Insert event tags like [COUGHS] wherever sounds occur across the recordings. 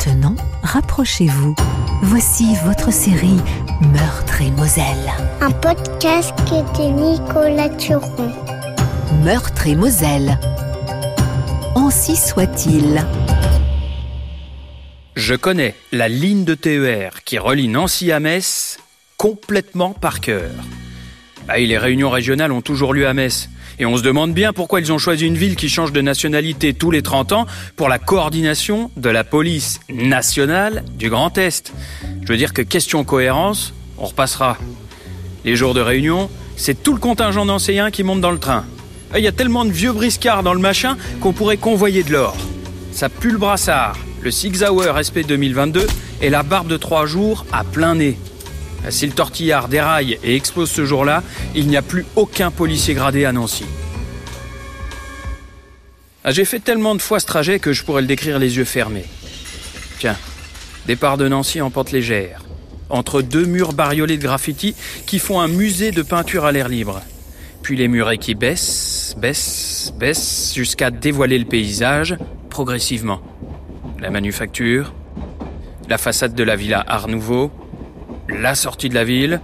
Maintenant, rapprochez-vous. Voici votre série Meurtre et Moselle. Un podcast de Nicolas Turon. Meurtre et Moselle. Ainsi soit-il. Je connais la ligne de TER qui relie Nancy à Metz complètement par cœur. Ah, les réunions régionales ont toujours lieu à Metz. Et on se demande bien pourquoi ils ont choisi une ville qui change de nationalité tous les 30 ans pour la coordination de la police nationale du Grand Est. Je veux dire que question cohérence, on repassera. Les jours de réunion, c'est tout le contingent d'enseignants qui monte dans le train. Ah, il y a tellement de vieux briscards dans le machin qu'on pourrait convoyer de l'or. Ça pue le brassard, le Six Hour SP 2022 et la barbe de trois jours à plein nez. Si le tortillard déraille et explose ce jour-là, il n'y a plus aucun policier gradé à Nancy. Ah, j'ai fait tellement de fois ce trajet que je pourrais le décrire les yeux fermés. Tiens, départ de Nancy en pente légère, entre deux murs bariolés de graffiti qui font un musée de peinture à l'air libre. Puis les murets qui baissent, baissent, baissent, jusqu'à dévoiler le paysage progressivement. La manufacture, la façade de la villa Art Nouveau, la sortie de la ville,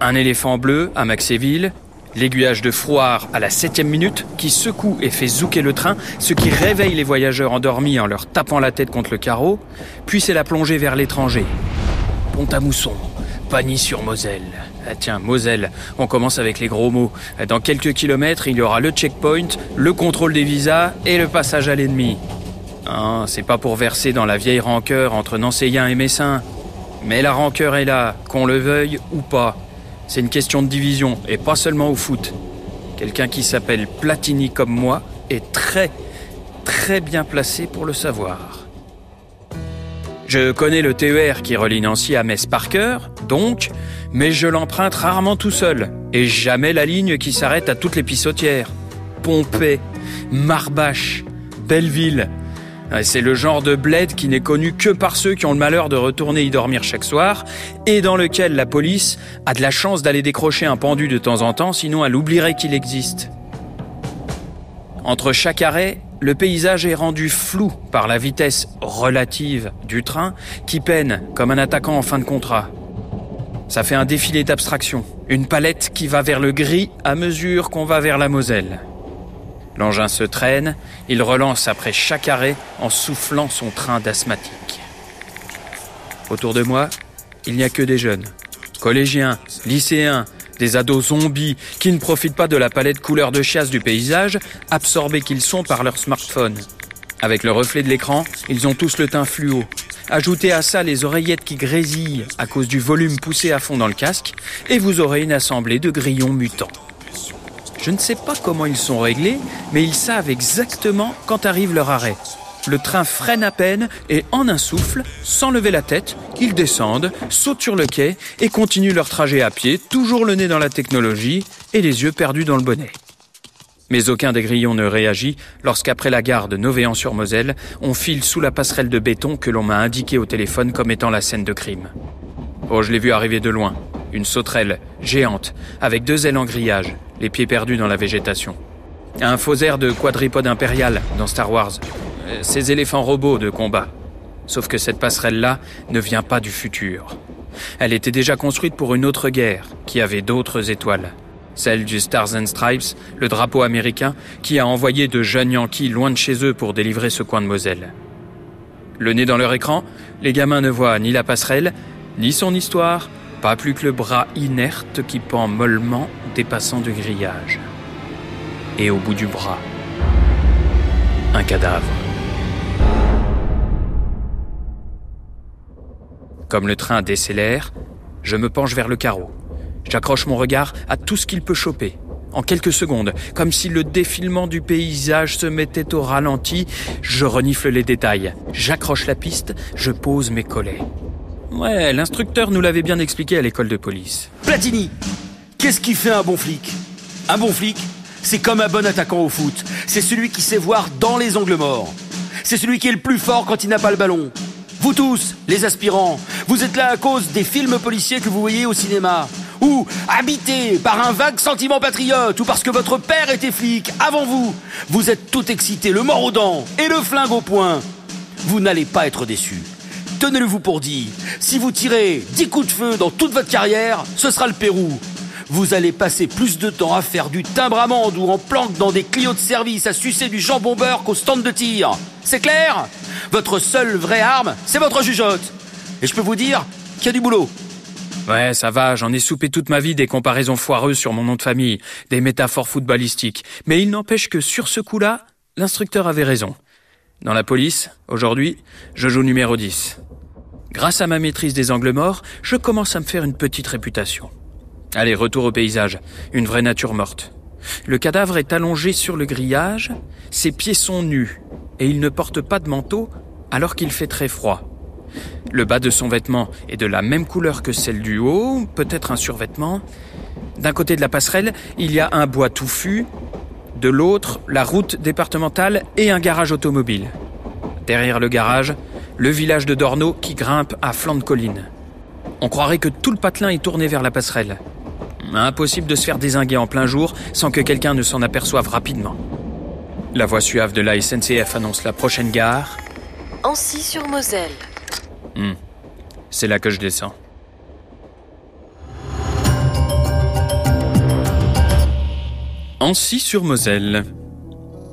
un éléphant bleu à Maxéville, l'aiguillage de froid à la septième minute qui secoue et fait zouker le train, ce qui réveille les voyageurs endormis en leur tapant la tête contre le carreau, puis c'est la plongée vers l'étranger. Pont-à-Mousson, Pagny-sur-Moselle. Ah tiens, Moselle, on commence avec les gros mots. Dans quelques kilomètres, il y aura le checkpoint, le contrôle des visas et le passage à l'ennemi. Ah, c'est pas pour verser dans la vieille rancœur entre Nancéens et Messins. Mais la rancœur est là, qu'on le veuille ou pas. C'est une question de division, et pas seulement au foot. Quelqu'un qui s'appelle Platini comme moi est très, très bien placé pour le savoir. Je connais le TER qui relie Nancy à Metz par cœur, donc, mais je l'emprunte rarement tout seul, et jamais la ligne qui s'arrête à toutes les pissotières. Pompée, Marbache, Belleville, c'est le genre de bled qui n'est connu que par ceux qui ont le malheur de retourner y dormir chaque soir et dans lequel la police a de la chance d'aller décrocher un pendu de temps en temps, sinon elle oublierait qu'il existe. Entre chaque arrêt, le paysage est rendu flou par la vitesse relative du train qui peine comme un attaquant en fin de contrat. Ça fait un défilé d'abstraction, une palette qui va vers le gris à mesure qu'on va vers la Moselle. L'engin se traîne, il relance après chaque arrêt en soufflant son train d'asthmatique. Autour de moi, il n'y a que des jeunes, collégiens, lycéens, des ados zombies qui ne profitent pas de la palette couleur de chasse du paysage, absorbés qu'ils sont par leur smartphone. Avec le reflet de l'écran, ils ont tous le teint fluo. Ajoutez à ça les oreillettes qui grésillent à cause du volume poussé à fond dans le casque, et vous aurez une assemblée de grillons mutants. Je ne sais pas comment ils sont réglés, mais ils savent exactement quand arrive leur arrêt. Le train freine à peine et en un souffle, sans lever la tête, ils descendent, sautent sur le quai et continuent leur trajet à pied, toujours le nez dans la technologie et les yeux perdus dans le bonnet. Mais aucun des grillons ne réagit lorsqu'après la gare de Novéan-sur-Moselle, on file sous la passerelle de béton que l'on m'a indiquée au téléphone comme étant la scène de crime. Oh, je l'ai vu arriver de loin. Une sauterelle, géante, avec deux ailes en grillage, les pieds perdus dans la végétation. Un faux air de quadripode impérial dans Star Wars. Euh, ces éléphants robots de combat. Sauf que cette passerelle-là ne vient pas du futur. Elle était déjà construite pour une autre guerre, qui avait d'autres étoiles. Celle du Stars and Stripes, le drapeau américain, qui a envoyé de jeunes Yankees loin de chez eux pour délivrer ce coin de Moselle. Le nez dans leur écran, les gamins ne voient ni la passerelle, ni son histoire, pas plus que le bras inerte qui pend mollement dépassant du grillage. Et au bout du bras, un cadavre. Comme le train décélère, je me penche vers le carreau. J'accroche mon regard à tout ce qu'il peut choper. En quelques secondes, comme si le défilement du paysage se mettait au ralenti, je renifle les détails. J'accroche la piste, je pose mes collets. Ouais, l'instructeur nous l'avait bien expliqué à l'école de police. Platini Qu'est-ce qui fait un bon flic? Un bon flic, c'est comme un bon attaquant au foot. C'est celui qui sait voir dans les angles morts. C'est celui qui est le plus fort quand il n'a pas le ballon. Vous tous, les aspirants, vous êtes là à cause des films policiers que vous voyez au cinéma. Ou habités par un vague sentiment patriote, ou parce que votre père était flic avant vous. Vous êtes tout excité, le mort aux dents et le flingue au poing. Vous n'allez pas être déçus tenez-le vous pour dit, si vous tirez 10 coups de feu dans toute votre carrière, ce sera le Pérou. Vous allez passer plus de temps à faire du timbre amande ou en planque dans des Clio de service à sucer du jambon beurre qu'au stand de tir. C'est clair? Votre seule vraie arme, c'est votre jugeote. Et je peux vous dire qu'il y a du boulot. Ouais, ça va, j'en ai soupé toute ma vie des comparaisons foireuses sur mon nom de famille, des métaphores footballistiques. Mais il n'empêche que sur ce coup-là, l'instructeur avait raison. Dans la police, aujourd'hui, je joue numéro 10. Grâce à ma maîtrise des angles morts, je commence à me faire une petite réputation. Allez, retour au paysage. Une vraie nature morte. Le cadavre est allongé sur le grillage, ses pieds sont nus, et il ne porte pas de manteau alors qu'il fait très froid. Le bas de son vêtement est de la même couleur que celle du haut, peut-être un survêtement. D'un côté de la passerelle, il y a un bois touffu, de l'autre, la route départementale et un garage automobile. Derrière le garage, le village de Dorno qui grimpe à flanc de colline. On croirait que tout le patelin est tourné vers la passerelle. Impossible de se faire désinguer en plein jour sans que quelqu'un ne s'en aperçoive rapidement. La voix suave de la SNCF annonce la prochaine gare. Ancy-sur-Moselle. Hmm. C'est là que je descends. Ancy-sur-Moselle.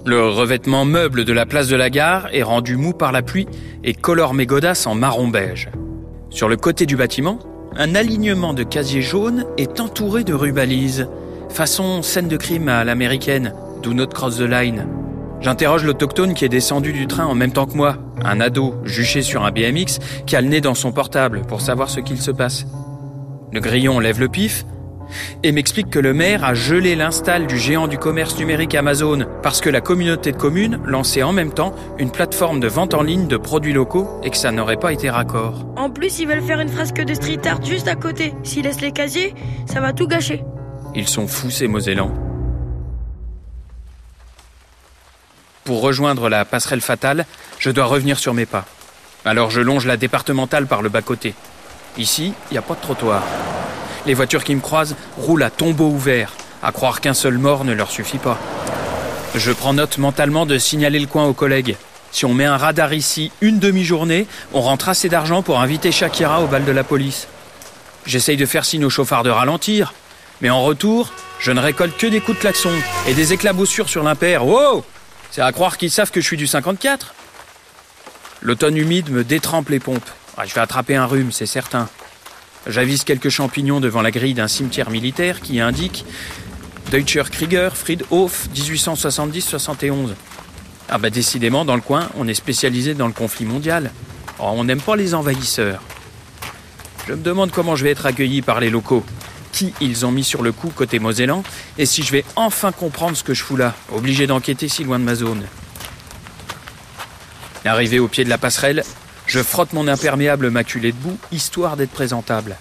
Le revêtement meuble de la place de la gare est rendu mou par la pluie et colore mes godasses en marron beige. Sur le côté du bâtiment, un alignement de casiers jaunes est entouré de rubalises, façon scène de crime à l'américaine, Do not cross the line. J'interroge l'autochtone qui est descendu du train en même temps que moi, un ado juché sur un BMX qui a le nez dans son portable pour savoir ce qu'il se passe. Le grillon lève le pif et m'explique que le maire a gelé l'install du géant du commerce numérique Amazon parce que la communauté de communes lançait en même temps une plateforme de vente en ligne de produits locaux et que ça n'aurait pas été raccord. En plus, ils veulent faire une fresque de street art juste à côté. S'ils laissent les casiers, ça va tout gâcher. Ils sont fous ces Mosellans. Pour rejoindre la passerelle fatale, je dois revenir sur mes pas. Alors je longe la départementale par le bas-côté. Ici, il n'y a pas de trottoir. Les voitures qui me croisent roulent à tombeau ouvert. À croire qu'un seul mort ne leur suffit pas. Je prends note mentalement de signaler le coin aux collègues. Si on met un radar ici une demi-journée, on rentre assez d'argent pour inviter Shakira au bal de la police. J'essaye de faire signe aux chauffards de ralentir, mais en retour, je ne récolte que des coups de klaxon et des éclaboussures sur l'impair. Wow C'est à croire qu'ils savent que je suis du 54 L'automne humide me détrempe les pompes. Ah, je vais attraper un rhume, c'est certain. J'avise quelques champignons devant la grille d'un cimetière militaire qui indique Deutscher Krieger Friedhof 1870-71. Ah bah décidément, dans le coin, on est spécialisé dans le conflit mondial. Oh, on n'aime pas les envahisseurs. Je me demande comment je vais être accueilli par les locaux. Qui ils ont mis sur le coup côté Mosellan et si je vais enfin comprendre ce que je fous là, obligé d'enquêter si loin de ma zone. Arrivé au pied de la passerelle, je frotte mon imperméable maculé de boue, histoire d'être présentable.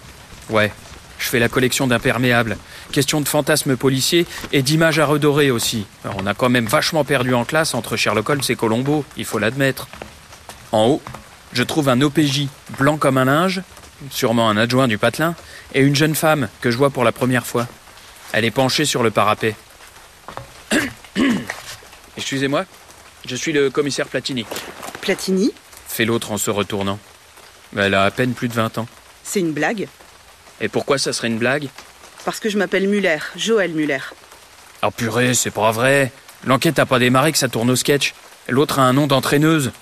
Ouais, je fais la collection d'imperméables. Question de fantasmes policiers et d'images à redorer aussi. On a quand même vachement perdu en classe entre Sherlock Holmes et Colombo, il faut l'admettre. En haut, je trouve un OPJ blanc comme un linge, sûrement un adjoint du patelin, et une jeune femme que je vois pour la première fois. Elle est penchée sur le parapet. [COUGHS] Excusez-moi, je suis le commissaire Platini, Platini, fait l'autre en se retournant. Elle a à peine plus de 20 ans. c'est une blague Et pourquoi ça serait une blague? Parce que je m'appelle Muller, Joël Muller. Ah purée, c'est pas vrai. L'enquête a pas démarré que ça tourne au sketch. L'autre a un nom d'entraîneuse.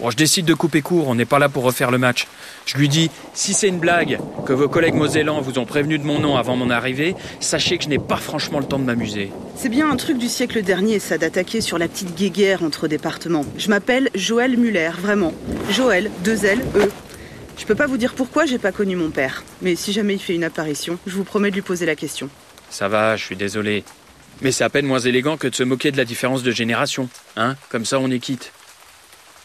Bon, je décide de couper court, on n'est pas là pour refaire le match. Je lui dis, si c'est une blague, que vos collègues mosellans vous ont prévenu de mon nom avant mon arrivée, sachez que je n'ai pas franchement le temps de m'amuser. C'est bien un truc du siècle dernier, ça, d'attaquer sur la petite guéguerre entre départements. Je m'appelle Joël Muller, vraiment. Joël, deux L, E. Je peux pas vous dire pourquoi j'ai pas connu mon père. Mais si jamais il fait une apparition, je vous promets de lui poser la question. Ça va, je suis désolé. Mais c'est à peine moins élégant que de se moquer de la différence de génération. Hein Comme ça, on est quitte.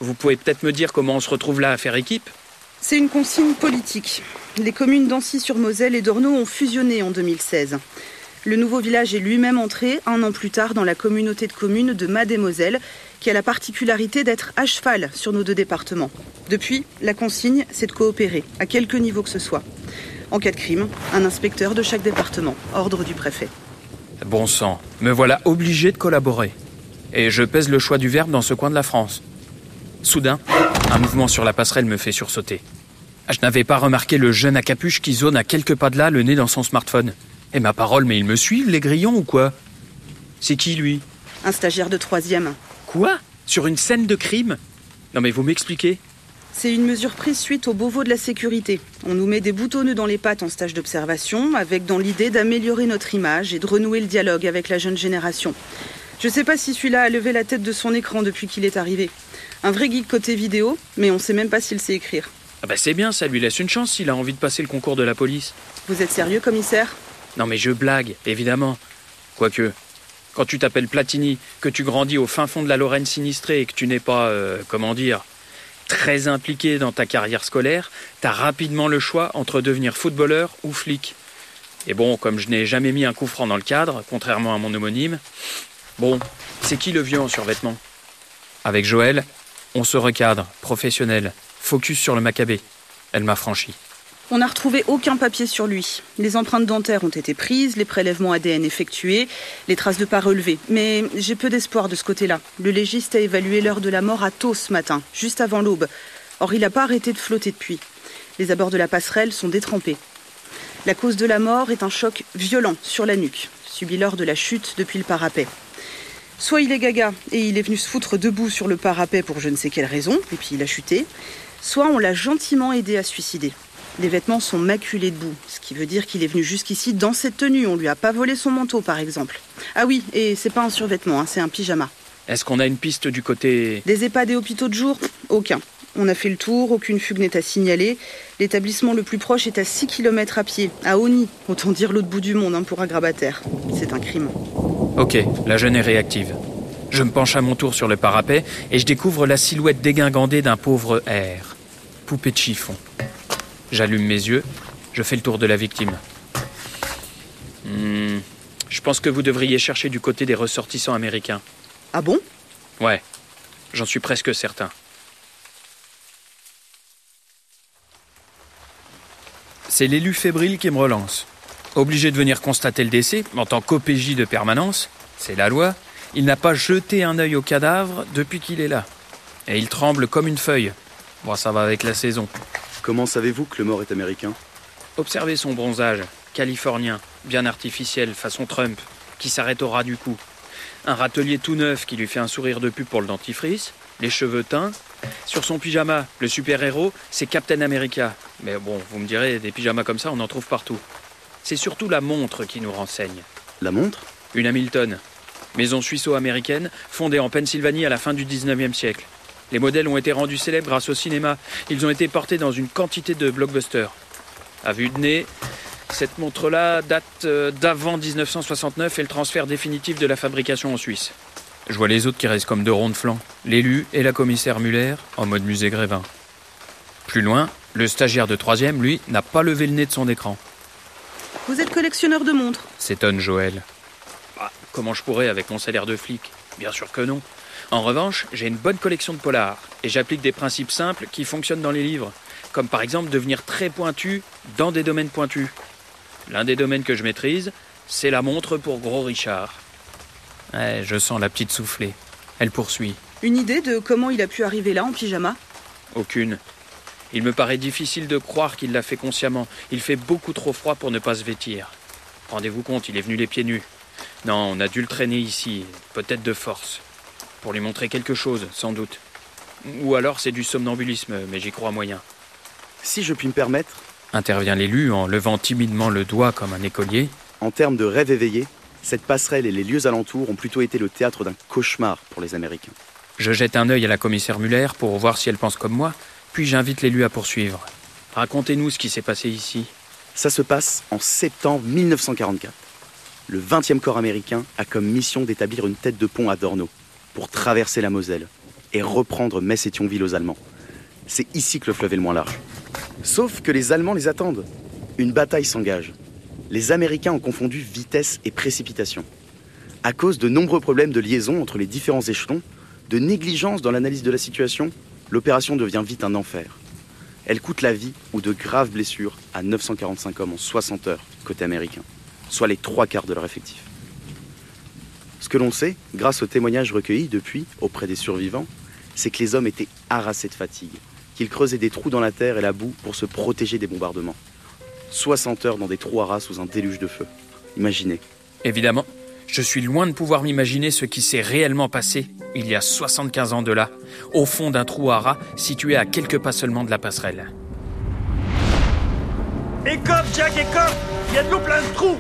Vous pouvez peut-être me dire comment on se retrouve là à faire équipe? C'est une consigne politique. Les communes d'Ancy-sur-Moselle et d'Ornaud ont fusionné en 2016. Le nouveau village est lui-même entré un an plus tard dans la communauté de communes de Made-et-Moselle, qui a la particularité d'être à cheval sur nos deux départements. Depuis, la consigne, c'est de coopérer, à quelque niveau que ce soit. En cas de crime, un inspecteur de chaque département, ordre du préfet. Bon sang, me voilà obligé de collaborer. Et je pèse le choix du verbe dans ce coin de la France. Soudain, Un mouvement sur la passerelle me fait sursauter. Ah, Je n'avais pas remarqué le jeune à capuche qui zone à quelques pas de là, le nez dans son smartphone. Et ma parole, mais ils me suivent, les grillons, ou quoi? C'est qui, lui? Un stagiaire de troisième. Quoi? Sur une scène de crime? Non mais vous m'expliquez C'est une mesure prise suite au Beauvau de la sécurité. On nous met des boutonneux dans les pattes en stage d'observation, avec dans l'idée d'améliorer notre image et de renouer le dialogue avec la jeune génération. Je sais pas si celui-là a levé la tête de son écran depuis qu'il est arrivé. Un vrai geek côté vidéo, mais on sait même pas s'il sait écrire. Ah bah c'est bien, ça lui laisse une chance s'il a envie de passer le concours de la police. Vous êtes sérieux, commissaire? Non mais je blague, évidemment. Quoique, quand tu t'appelles Platini, que tu grandis au fin fond de la Lorraine sinistrée et que tu n'es pas, euh, comment dire, très impliqué dans ta carrière scolaire, t'as rapidement le choix entre devenir footballeur ou flic. Et bon, comme je n'ai jamais mis un coup franc dans le cadre, contrairement à mon homonyme, bon, c'est qui le vieux en survêtement? Avec Joël, on se recadre, professionnel, focus sur le macabé. Elle m'a franchi. On n'a retrouvé aucun papier sur lui. Les empreintes dentaires ont été prises, les prélèvements ADN effectués, les traces de pas relevées. Mais j'ai peu d'espoir de ce côté-là. Le légiste a évalué l'heure de la mort à tôt ce matin, juste avant l'aube. Or, il n'a pas arrêté de flotter depuis. Les abords de la passerelle sont détrempés. La cause de la mort est un choc violent sur la nuque, subi lors de la chute depuis le parapet. Soit il est gaga et il est venu se foutre debout sur le parapet pour je ne sais quelle raison, et puis il a chuté, soit on l'a gentiment aidé à se suicider. Les vêtements sont maculés de boue, ce qui veut dire qu'il est venu jusqu'ici dans cette tenue. On lui a pas volé son manteau, par exemple. Ah oui, et c'est pas un survêtement, hein, c'est un pyjama. Est-ce qu'on a une piste du côté... Des EHPAD et hôpitaux de jour? Aucun. On a fait le tour, aucune fugue n'est à signaler. L'établissement le plus proche est à 6 km à pied, à Oni. Autant dire l'autre bout du monde hein, pour un grabataire. C'est un crime. Ok, la jeune est réactive. Je me penche à mon tour sur le parapet et je découvre la silhouette dégingandée d'un pauvre R. Poupée de chiffon. J'allume mes yeux, je fais le tour de la victime. Hmm, je pense que vous devriez chercher du côté des ressortissants américains. Ah bon? Ouais, j'en suis presque certain. C'est l'élu fébrile qui me relance. Obligé de venir constater le décès, en tant qu'OPJ de permanence, c'est la loi, il n'a pas jeté un œil au cadavre depuis qu'il est là. Et il tremble comme une feuille. Bon, ça va avec la saison. Comment savez-vous que le mort est américain? Observez son bronzage, californien, bien artificiel, façon Trump, qui s'arrête au ras du cou. Un râtelier tout neuf qui lui fait un sourire de pub pour le dentifrice, les cheveux teints. Sur son pyjama, le super-héros, c'est Captain America. Mais bon, vous me direz, des pyjamas comme ça, on en trouve partout. C'est surtout la montre qui nous renseigne. La montre Une Hamilton, maison suisseau-américaine, fondée en Pennsylvanie à la fin du 19e siècle. Les modèles ont été rendus célèbres grâce au cinéma. Ils ont été portés dans une quantité de blockbusters. À vue de nez, cette montre-là date euh, d'avant 1969 et le transfert définitif de la fabrication en Suisse. Je vois les autres qui restent comme deux ronds de flanc. L'élu et la commissaire Muller en mode musée Grévin. Plus loin, le stagiaire de troisième, lui, n'a pas levé le nez de son écran. Vous êtes collectionneur de montres S'étonne Joël. Bah, comment je pourrais avec mon salaire de flic? Bien sûr que non. En revanche, j'ai une bonne collection de polars et j'applique des principes simples qui fonctionnent dans les livres, comme par exemple devenir très pointu dans des domaines pointus. L'un des domaines que je maîtrise, c'est la montre pour Gros Richard. Ouais, je sens la petite soufflée. Elle poursuit. Une idée de comment il a pu arriver là en pyjama? Aucune. Il me paraît difficile de croire qu'il l'a fait consciemment. Il fait beaucoup trop froid pour ne pas se vêtir. Rendez-vous compte, il est venu les pieds nus. Non, on a dû le traîner ici, peut-être de force. Pour lui montrer quelque chose, sans doute. Ou alors c'est du somnambulisme, mais j'y crois moyen. Si je puis me permettre, Intervient l'élu en levant timidement le doigt comme un écolier. en termes de rêve éveillé, cette passerelle et les lieux alentours ont plutôt été le théâtre d'un cauchemar pour les Américains. Je jette un œil à la commissaire Muller pour voir si elle pense comme moi, puis j'invite l'élu à poursuivre. Racontez-nous ce qui s'est passé ici. Ça se passe en septembre 1944. Le 20e corps américain a comme mission d'établir une tête de pont à Dorno pour traverser la Moselle et reprendre Metz et Thionville aux Allemands. C'est ici que le fleuve est le moins large. Sauf que les Allemands les attendent. Une bataille s'engage. Les Américains ont confondu vitesse et précipitation. À cause de nombreux problèmes de liaison entre les différents échelons, de négligence dans l'analyse de la situation, l'opération devient vite un enfer. Elle coûte la vie ou de graves blessures à 945 hommes en 60 heures côté américain, soit les trois quarts de leur effectif. Ce que l'on sait, grâce aux témoignages recueillis depuis auprès des survivants, c'est que les hommes étaient harassés de fatigue, qu'ils creusaient des trous dans la terre et la boue pour se protéger des bombardements. 60 heures dans des trous à sous un déluge de feu. Imaginez. Évidemment, je suis loin de pouvoir m'imaginer ce qui s'est réellement passé il y a 75 ans de là, au fond d'un trou à rats situé à quelques pas seulement de la passerelle. Écope, Jack, écope Il y a de l'eau plein de trous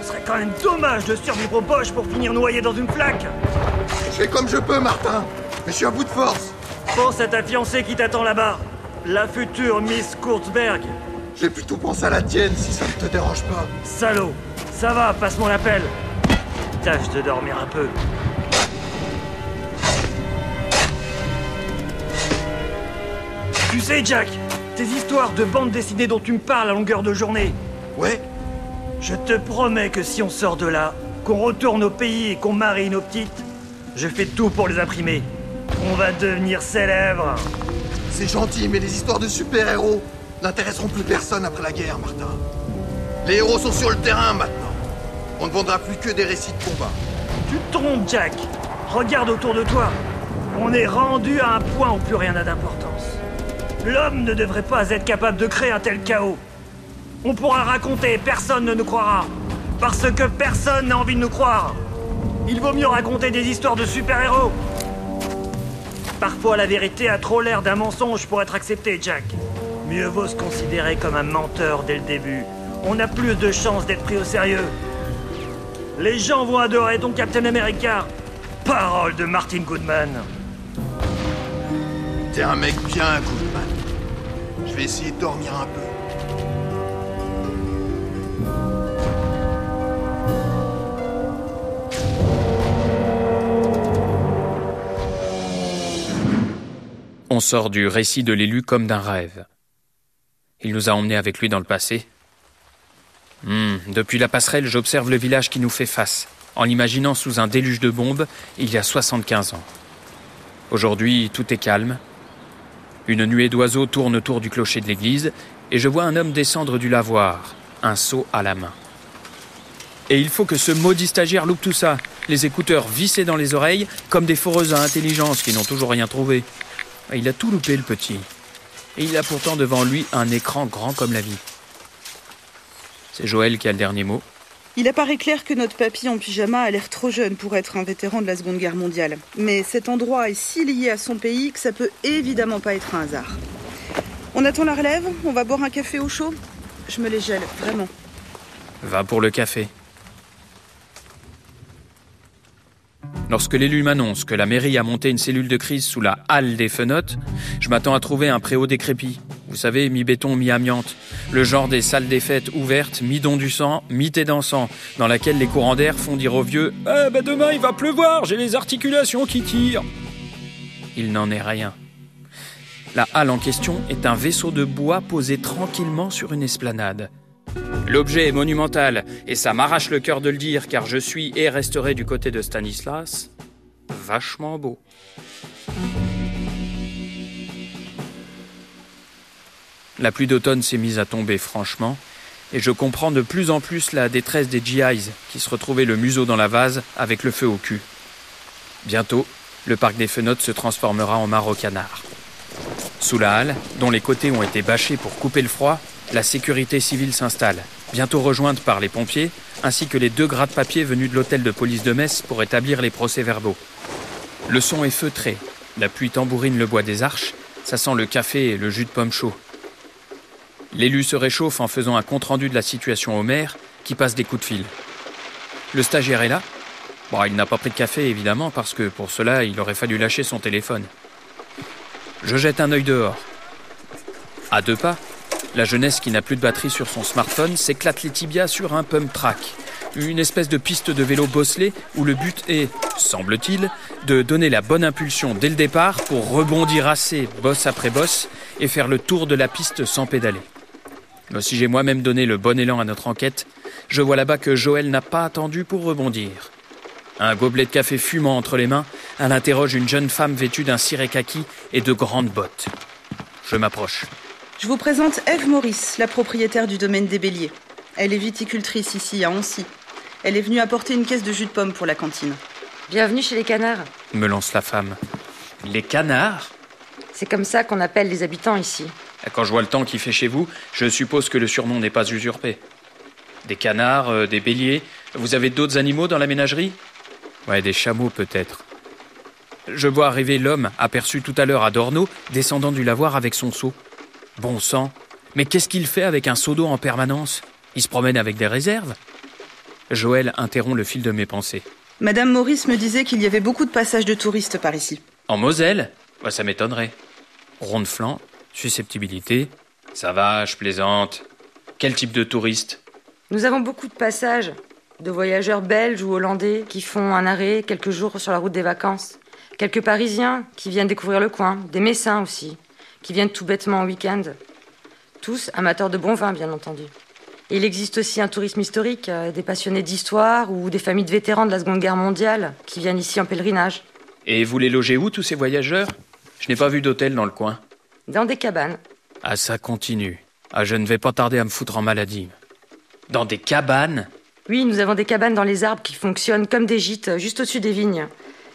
Ce serait quand même dommage de survivre aux poches pour finir noyé dans une flaque Je fais comme je peux, Martin, mais je suis à bout de force. Pense à ta fiancée qui t'attend là-bas, la future Miss Kurzberg. J'ai plutôt pensé à la tienne, si ça ne te dérange pas. Salaud Ça va, passe-moi l'appel Tâche de dormir un peu. Tu sais, Jack, tes histoires de bande dessinée dont tu me parles à longueur de journée, Ouais je te promets que si on sort de là, qu'on retourne au pays et qu'on marie nos petites, je fais tout pour les imprimer. On va devenir célèbres. C'est gentil, mais les histoires de super-héros n'intéresseront plus personne après la guerre, Martin. Les héros sont sur le terrain maintenant. On ne vendra plus que des récits de combat. Tu te trompes, Jack. Regarde autour de toi. On est rendu à un point où plus rien n'a d'importance. L'homme ne devrait pas être capable de créer un tel chaos. On pourra raconter, personne ne nous croira. Parce que personne n'a envie de nous croire. Il vaut mieux raconter des histoires de super-héros. Parfois, la vérité a trop l'air d'un mensonge pour être acceptée, Jack. Mieux vaut se considérer comme un menteur dès le début. On a plus de chances d'être pris au sérieux. Les gens vont adorer ton Captain America. Parole de Martin Goodman. T'es un mec bien, Goodman. On sort du récit de l'élu comme d'un rêve. Il nous a emmenés avec lui dans le passé. Hmm, depuis la passerelle, j'observe le village qui nous fait face, en l'imaginant sous un déluge de bombes il y a 75 ans. Aujourd'hui, tout est calme. Une nuée d'oiseaux tourne autour du clocher de l'église et je vois un homme descendre du lavoir, un seau à la main. Et il faut que ce maudit stagiaire loupe tout ça, les écouteurs vissés dans les oreilles comme des foreuses à intelligence qui n'ont toujours rien trouvé. Il a tout loupé, le petit. Et il a pourtant devant lui un écran grand comme la vie. C'est Joël qui a le dernier mot. Il apparaît clair que notre papy en pyjama a l'air trop jeune pour être un vétéran de la Seconde Guerre mondiale. Mais cet endroit est si lié à son pays que ça peut évidemment pas être un hasard. On attend la relève, on va boire un café au chaud. Je me les gèle, vraiment. Va pour le café. Lorsque l'élu m'annonce que la mairie a monté une cellule de crise sous la halle des fenotes, je m'attends à trouver un préau décrépit. Vous savez, mi-béton, mi-amiante. Le genre des salles des fêtes ouvertes, mi-don du sang, mi-thé dansant, dans laquelle les courants d'air font dire aux vieux « Eh ben demain il va pleuvoir, j'ai les articulations qui tirent !» Il n'en est rien. La halle en question est un vaisseau de bois posé tranquillement sur une esplanade. L'objet est monumental, et ça m'arrache le cœur de le dire, car je suis et resterai du côté de Stanislas. Vachement beau. La pluie d'automne s'est mise à tomber franchement, et je comprends de plus en plus la détresse des GIs qui se retrouvaient le museau dans la vase avec le feu au cul. Bientôt, le parc des fenotes se transformera en mare au canard. Sous la halle, dont les côtés ont été bâchés pour couper le froid, la sécurité civile s'installe, bientôt rejointe par les pompiers, ainsi que les deux gras de papier venus de l'hôtel de police de Metz pour établir les procès-verbaux. Le son est feutré, la pluie tambourine le bois des arches, ça sent le café et le jus de pomme chaud. L'élu se réchauffe en faisant un compte-rendu de la situation au maire, qui passe des coups de fil. Le stagiaire est là. Bon, il n'a pas pris de café, évidemment, parce que pour cela, il aurait fallu lâcher son téléphone. Je jette un œil dehors. À deux pas, la jeunesse qui n'a plus de batterie sur son smartphone s'éclate les tibias sur un pump track, une espèce de piste de vélo bosselé où le but est, semble-t-il, de donner la bonne impulsion dès le départ pour rebondir assez boss après boss et faire le tour de la piste sans pédaler. Mais si j'ai moi-même donné le bon élan à notre enquête, je vois là-bas que Joël n'a pas attendu pour rebondir. Un gobelet de café fumant entre les mains, elle interroge une jeune femme vêtue d'un ciré kaki et de grandes bottes. Je m'approche. Je vous présente Eve Maurice, la propriétaire du domaine des Béliers. Elle est viticultrice ici, à Ancy. Elle est venue apporter une caisse de jus de pomme pour la cantine. Bienvenue chez les canards. Me lance la femme. Les canards? C'est comme ça qu'on appelle les habitants ici. Quand je vois le temps qu'il fait chez vous, je suppose que le surnom n'est pas usurpé. Des canards, euh, des béliers. Vous avez d'autres animaux dans la ménagerie? Ouais, des chameaux peut-être. Je vois arriver l'homme aperçu tout à l'heure à Dorno, descendant du lavoir avec son seau. Bon sang. Mais qu'est-ce qu'il fait avec un seau d'eau en permanence? Il se promène avec des réserves? Joël interrompt le fil de mes pensées. Madame Maurice me disait qu'il y avait beaucoup de passages de touristes par ici. En Moselle? Bah, Ça m'étonnerait. Ronde flanc, susceptibilité. Ça va, je plaisante. Quel type de touriste? Nous avons beaucoup de passages de voyageurs belges ou hollandais qui font un arrêt quelques jours sur la route des vacances. Quelques Parisiens qui viennent découvrir le coin, des Messins aussi, qui viennent tout bêtement en week-end. Tous amateurs de bon vin, bien entendu. Et il existe aussi un tourisme historique, euh, des passionnés d'histoire ou des familles de vétérans de la Seconde Guerre mondiale qui viennent ici en pèlerinage. Et vous les logez où, tous ces voyageurs? Je n'ai pas vu d'hôtel dans le coin. Dans des cabanes. Ah, ça continue. Ah, je ne vais pas tarder à me foutre en maladie. Dans des cabanes? Oui, nous avons des cabanes dans les arbres qui fonctionnent comme des gîtes, juste au-dessus des vignes.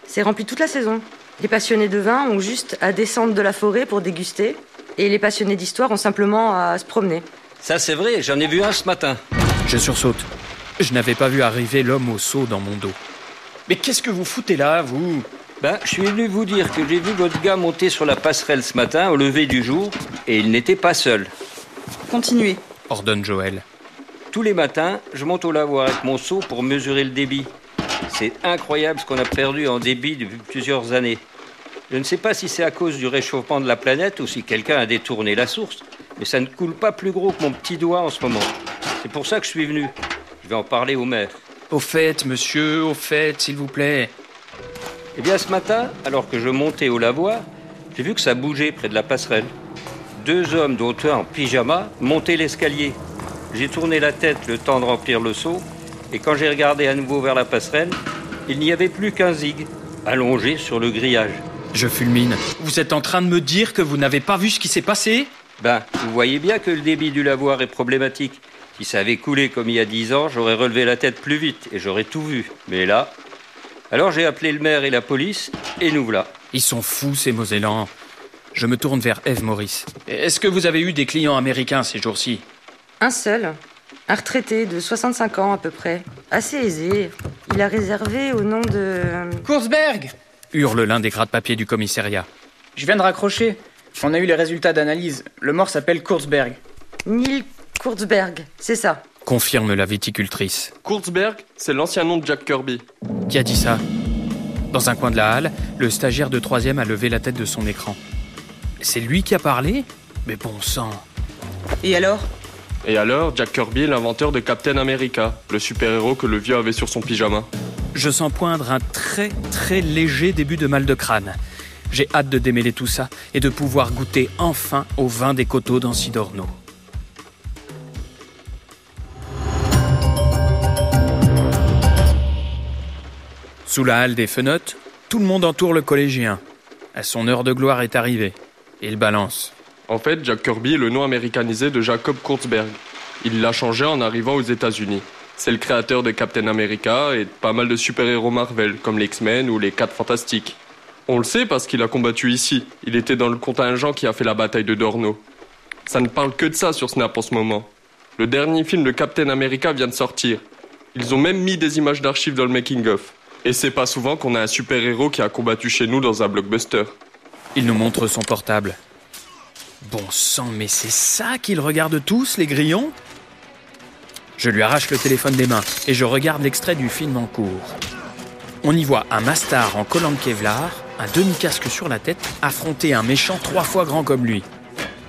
C'est rempli toute la saison. Les passionnés de vin ont juste à descendre de la forêt pour déguster, et les passionnés d'histoire ont simplement à se promener. Ça c'est vrai, j'en ai vu un ce matin. Je sursaute. Je n'avais pas vu arriver l'homme au seau dans mon dos. Mais qu'est-ce que vous foutez là, vous? Ben, je suis venu vous dire que j'ai vu votre gars monter sur la passerelle ce matin au lever du jour, et il n'était pas seul. Continuez. Ordonne Joël. Tous les matins, je monte au lavoir avec mon seau pour mesurer le débit. C'est incroyable ce qu'on a perdu en débit depuis plusieurs années. Je ne sais pas si c'est à cause du réchauffement de la planète ou si quelqu'un a détourné la source, mais ça ne coule pas plus gros que mon petit doigt en ce moment. C'est pour ça que je suis venu. Je vais en parler au maire. Au fait, monsieur, au fait, s'il vous plaît. Eh bien, ce matin, alors que je montais au lavoir, j'ai vu que ça bougeait près de la passerelle. Deux hommes, dont un en pyjama, montaient l'escalier. J'ai tourné la tête le temps de remplir le seau, et quand j'ai regardé à nouveau vers la passerelle, il n'y avait plus qu'un zig, allongé sur le grillage. Je fulmine. Vous êtes en train de me dire que vous n'avez pas vu ce qui s'est passé? Ben, vous voyez bien que le débit du lavoir est problématique. Si ça avait coulé comme il y a dix ans, j'aurais relevé la tête plus vite et j'aurais tout vu. Mais là. Alors j'ai appelé le maire et la police, et nous voilà. Ils sont fous, ces Mosellans. Je me tourne vers Eve Maurice. Est-ce que vous avez eu des clients américains ces jours-ci? Un seul. Un retraité de 65 ans à peu près. Assez aisé. Il a réservé au nom de. Kurzberg hurle l'un des gratte-papiers du commissariat. Je viens de raccrocher. On a eu les résultats d'analyse. Le mort s'appelle Kurzberg. Neil Kurzberg, c'est ça. Confirme la viticultrice. Kurzberg, c'est l'ancien nom de Jack Kirby. Qui a dit ça? Dans un coin de la halle, le stagiaire de troisième a levé la tête de son écran. C'est lui qui a parlé? Mais bon sang. Et alors? Et alors, Jack Kirby est l'inventeur de Captain America, le super-héros que le vieux avait sur son pyjama. Je sens poindre un très très léger début de mal de crâne. J'ai hâte de démêler tout ça et de pouvoir goûter enfin au vin des coteaux d'Ancidorno. Sous la halle des fenotes, tout le monde entoure le collégien. Son heure de gloire est arrivée. Il balance. En fait, Jack Kirby est le nom américanisé de Jacob Kurzberg. Il l'a changé en arrivant aux États-Unis. C'est le créateur de Captain America et pas mal de super-héros Marvel, comme les X-Men ou les 4 Fantastiques. On le sait parce qu'il a combattu ici. Il était dans le contingent qui a fait la bataille de Dorno. Ça ne parle que de ça sur Snap en ce moment. Le dernier film de Captain America vient de sortir. Ils ont même mis des images d'archives dans le making-of. Et c'est pas souvent qu'on a un super-héros qui a combattu chez nous dans un blockbuster. Il nous montre son portable. Bon sang, mais c'est ça qu'ils regardent tous, les grillons? Je lui arrache le téléphone des mains et je regarde l'extrait du film en cours. On y voit un mastard en collant de Kevlar, un demi-casque sur la tête, affronter un méchant trois fois grand comme lui.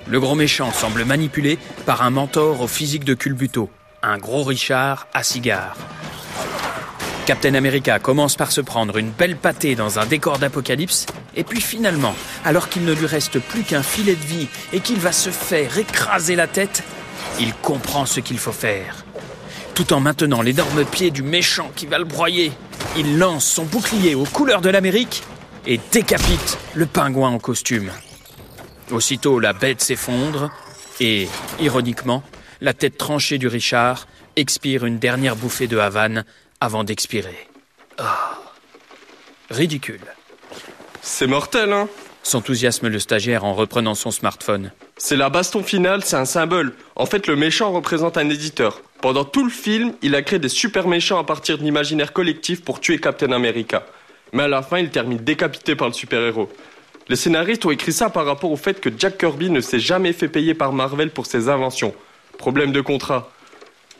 Le gros méchant semble manipulé par un mentor au physique de culbuto, un gros Richard à cigare. Captain America commence par se prendre une belle pâtée dans un décor d'apocalypse, et puis finalement, alors qu'il ne lui reste plus qu'un filet de vie et qu'il va se faire écraser la tête, il comprend ce qu'il faut faire. Tout en maintenant l'énorme pied du méchant qui va le broyer, il lance son bouclier aux couleurs de l'Amérique et décapite le pingouin en costume. Aussitôt, la bête s'effondre et, ironiquement, la tête tranchée du Richard expire une dernière bouffée de Havane avant d'expirer. Oh. Ridicule. C'est mortel, hein S'enthousiasme le stagiaire en reprenant son smartphone. C'est la baston finale, c'est un symbole. En fait, le méchant représente un éditeur. Pendant tout le film, il a créé des super méchants à partir de l'imaginaire collectif pour tuer Captain America. Mais à la fin, il termine décapité par le super-héros. Les scénaristes ont écrit ça par rapport au fait que Jack Kirby ne s'est jamais fait payer par Marvel pour ses inventions. Problème de contrat.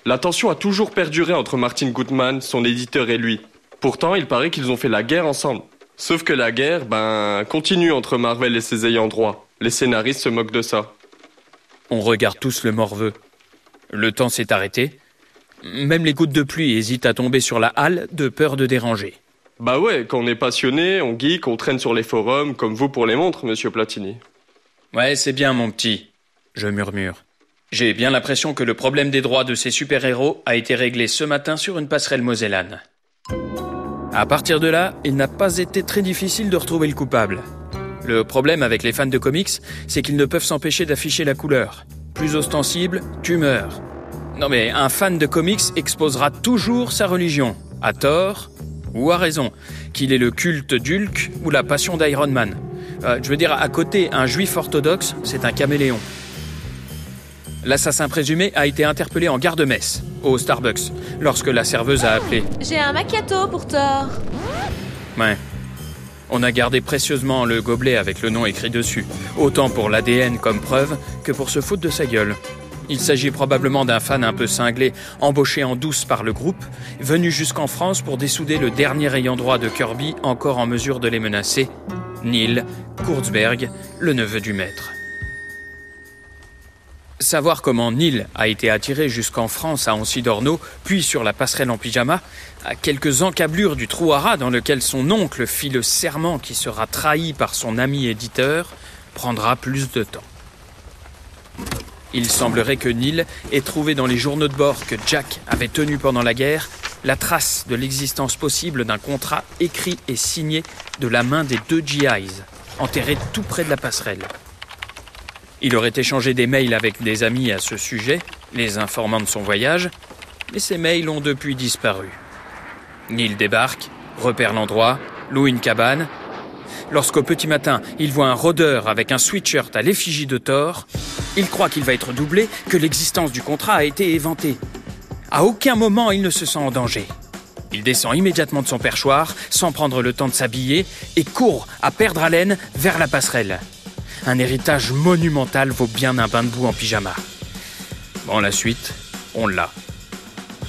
La tension a toujours perduré entre Martin Goodman, son éditeur et lui. Pourtant, il paraît qu'ils ont fait la guerre ensemble. Sauf que la guerre, ben, continue entre Marvel et ses ayants droit. Les scénaristes se moquent de ça. On regarde tous le morveux. Le temps s'est arrêté. Même les gouttes de pluie hésitent à tomber sur la halle de peur de déranger. Bah ouais, quand on est passionné, on geek, on traîne sur les forums, comme vous pour les montres, monsieur Platini. Ouais, c'est bien, mon petit. Je murmure. J'ai bien l'impression que le problème des droits de ces super-héros a été réglé ce matin sur une passerelle mosellane. À partir de là, il n'a pas été très difficile de retrouver le coupable. Le problème avec les fans de comics, c'est qu'ils ne peuvent s'empêcher d'afficher la couleur. Plus ostensible, tu meurs. Non mais un fan de comics exposera toujours sa religion, à tort ou à raison, qu'il ait le culte d'Hulk ou la passion d'Iron Man. Euh, je veux dire, à côté, un juif orthodoxe, c'est un caméléon. L'assassin présumé a été interpellé en gare de Metz, au Starbucks, lorsque la serveuse a appelé. J'ai un macchiato pour Thor. Ouais. On a gardé précieusement le gobelet avec le nom écrit dessus, autant pour l'ADN comme preuve que pour se foutre de sa gueule. Il s'agit probablement d'un fan un peu cinglé, embauché en douce par le groupe, venu jusqu'en France pour dessouder le dernier ayant droit de Kirby encore en mesure de les menacer, Neil Kurzberg, le neveu du maître. Savoir comment Neil a été attiré jusqu'en France à Ancy-Dorno, puis sur la passerelle en pyjama, à quelques encablures du trou dans lequel son oncle fit le serment qui sera trahi par son ami éditeur, prendra plus de temps. Il semblerait que Neil ait trouvé dans les journaux de bord que Jack avait tenu pendant la guerre la trace de l'existence possible d'un contrat écrit et signé de la main des deux GIs, enterrés tout près de la passerelle. Il aurait échangé des mails avec des amis à ce sujet, les informant de son voyage, mais ces mails ont depuis disparu. Neil débarque, repère l'endroit, loue une cabane. Lorsqu'au petit matin, il voit un rôdeur avec un sweatshirt à l'effigie de Thor, il croit qu'il va être doublé, que l'existence du contrat a été éventée. À aucun moment il ne se sent en danger. Il descend immédiatement de son perchoir, sans prendre le temps de s'habiller, et court à perdre haleine vers la passerelle. Un héritage monumental vaut bien un bain de boue en pyjama. Bon, la suite, on l'a.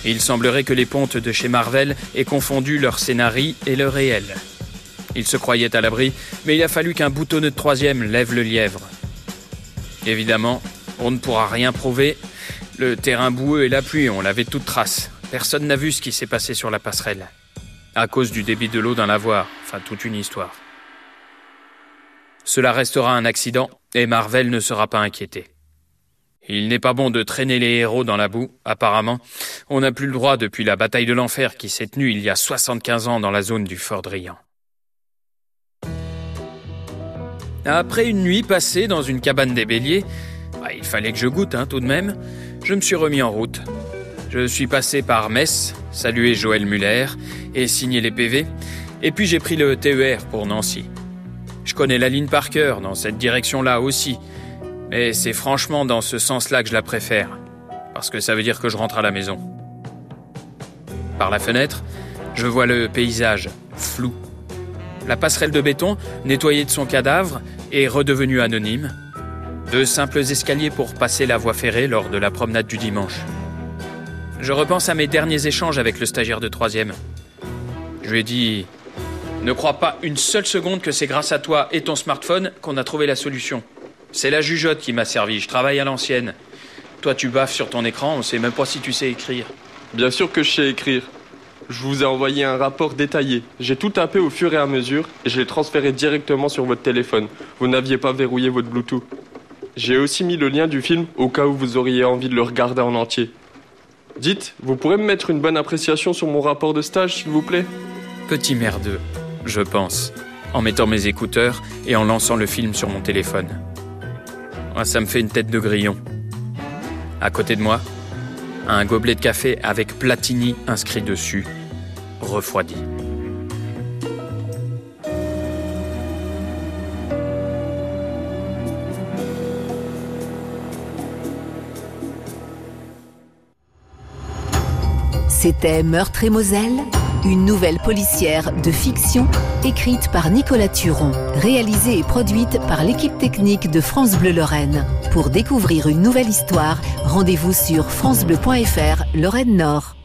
Il semblerait que les pontes de chez Marvel aient confondu leur scénario et le réel. Ils se croyaient à l'abri, mais il a fallu qu'un boutonneux de troisième lève le lièvre. Évidemment, on ne pourra rien prouver. Le terrain boueux et la pluie ont lavé toute trace. Personne n'a vu ce qui s'est passé sur la passerelle. À cause du débit de l'eau dans lavoir. Enfin, toute une histoire. Cela restera un accident et Marvel ne sera pas inquiété. Il n'est pas bon de traîner les héros dans la boue, apparemment. On n'a plus le droit depuis la bataille de l'enfer qui s'est tenue il y a 75 ans dans la zone du Fort Drian. Après une nuit passée dans une cabane des béliers, bah, il fallait que je goûte hein, tout de même, je me suis remis en route. Je suis passé par Metz, salué Joël Muller et signé les PV, et puis j'ai pris le TER pour Nancy. Je connais la ligne par cœur dans cette direction-là aussi, mais c'est franchement dans ce sens-là que je la préfère, parce que ça veut dire que je rentre à la maison. Par la fenêtre, je vois le paysage, flou. La passerelle de béton, nettoyée de son cadavre, est redevenue anonyme. Deux simples escaliers pour passer la voie ferrée lors de la promenade du dimanche. Je repense à mes derniers échanges avec le stagiaire de troisième. Je lui ai dit Ne crois pas une seule seconde que c'est grâce à toi et ton smartphone qu'on a trouvé la solution. C'est la jugeote qui m'a servi, je travaille à l'ancienne. Toi, tu baffes sur ton écran, on sait même pas si tu sais écrire. Bien sûr que je sais écrire. Je vous ai envoyé un rapport détaillé. J'ai tout tapé au fur et à mesure et je l'ai transféré directement sur votre téléphone. Vous n'aviez pas verrouillé votre Bluetooth. J'ai aussi mis le lien du film au cas où vous auriez envie de le regarder en entier. Dites, vous pourrez me mettre une bonne appréciation sur mon rapport de stage, s'il vous plaît? Petit merdeux, je pense, en mettant mes écouteurs et en lançant le film sur mon téléphone. Ah, ça me fait une tête de grillon. À côté de moi, un gobelet de café avec Platini inscrit dessus, refroidi. C'était Meurtre et Moselle une nouvelle policière de fiction écrite par Nicolas Turon, réalisée et produite par l'équipe technique de France Bleu Lorraine. Pour découvrir une nouvelle histoire, rendez-vous sur francebleu.fr Lorraine Nord.